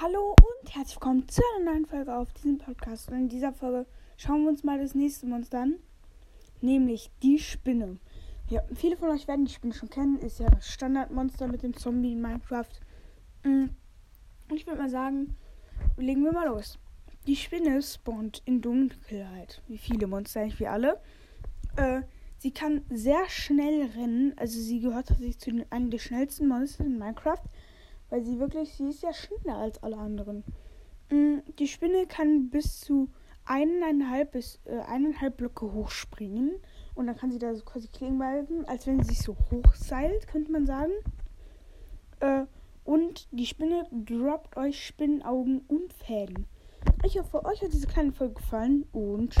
Hallo und herzlich willkommen zu einer neuen Folge auf diesem Podcast. Und in dieser Folge schauen wir uns mal das nächste Monster an, nämlich die Spinne. Ja, viele von euch werden die Spinne schon kennen, ist ja das Standardmonster mit dem Zombie in Minecraft. Mm. Und ich würde mal sagen, legen wir mal los. Die Spinne spawnt in Dunkelheit, wie viele Monster, eigentlich wie alle. Äh, sie kann sehr schnell rennen, also sie gehört tatsächlich zu den, einem der schnellsten Monster in Minecraft. Weil sie wirklich, sie ist ja schneller als alle anderen. Mm, die Spinne kann bis zu eineinhalb bis äh, eineinhalb Blöcke hochspringen. Und dann kann sie da so quasi klingen bleiben, als wenn sie sich so hochseilt, könnte man sagen. Äh, und die Spinne droppt euch Spinnenaugen und Fäden. Ich hoffe, euch hat diese kleine Folge gefallen und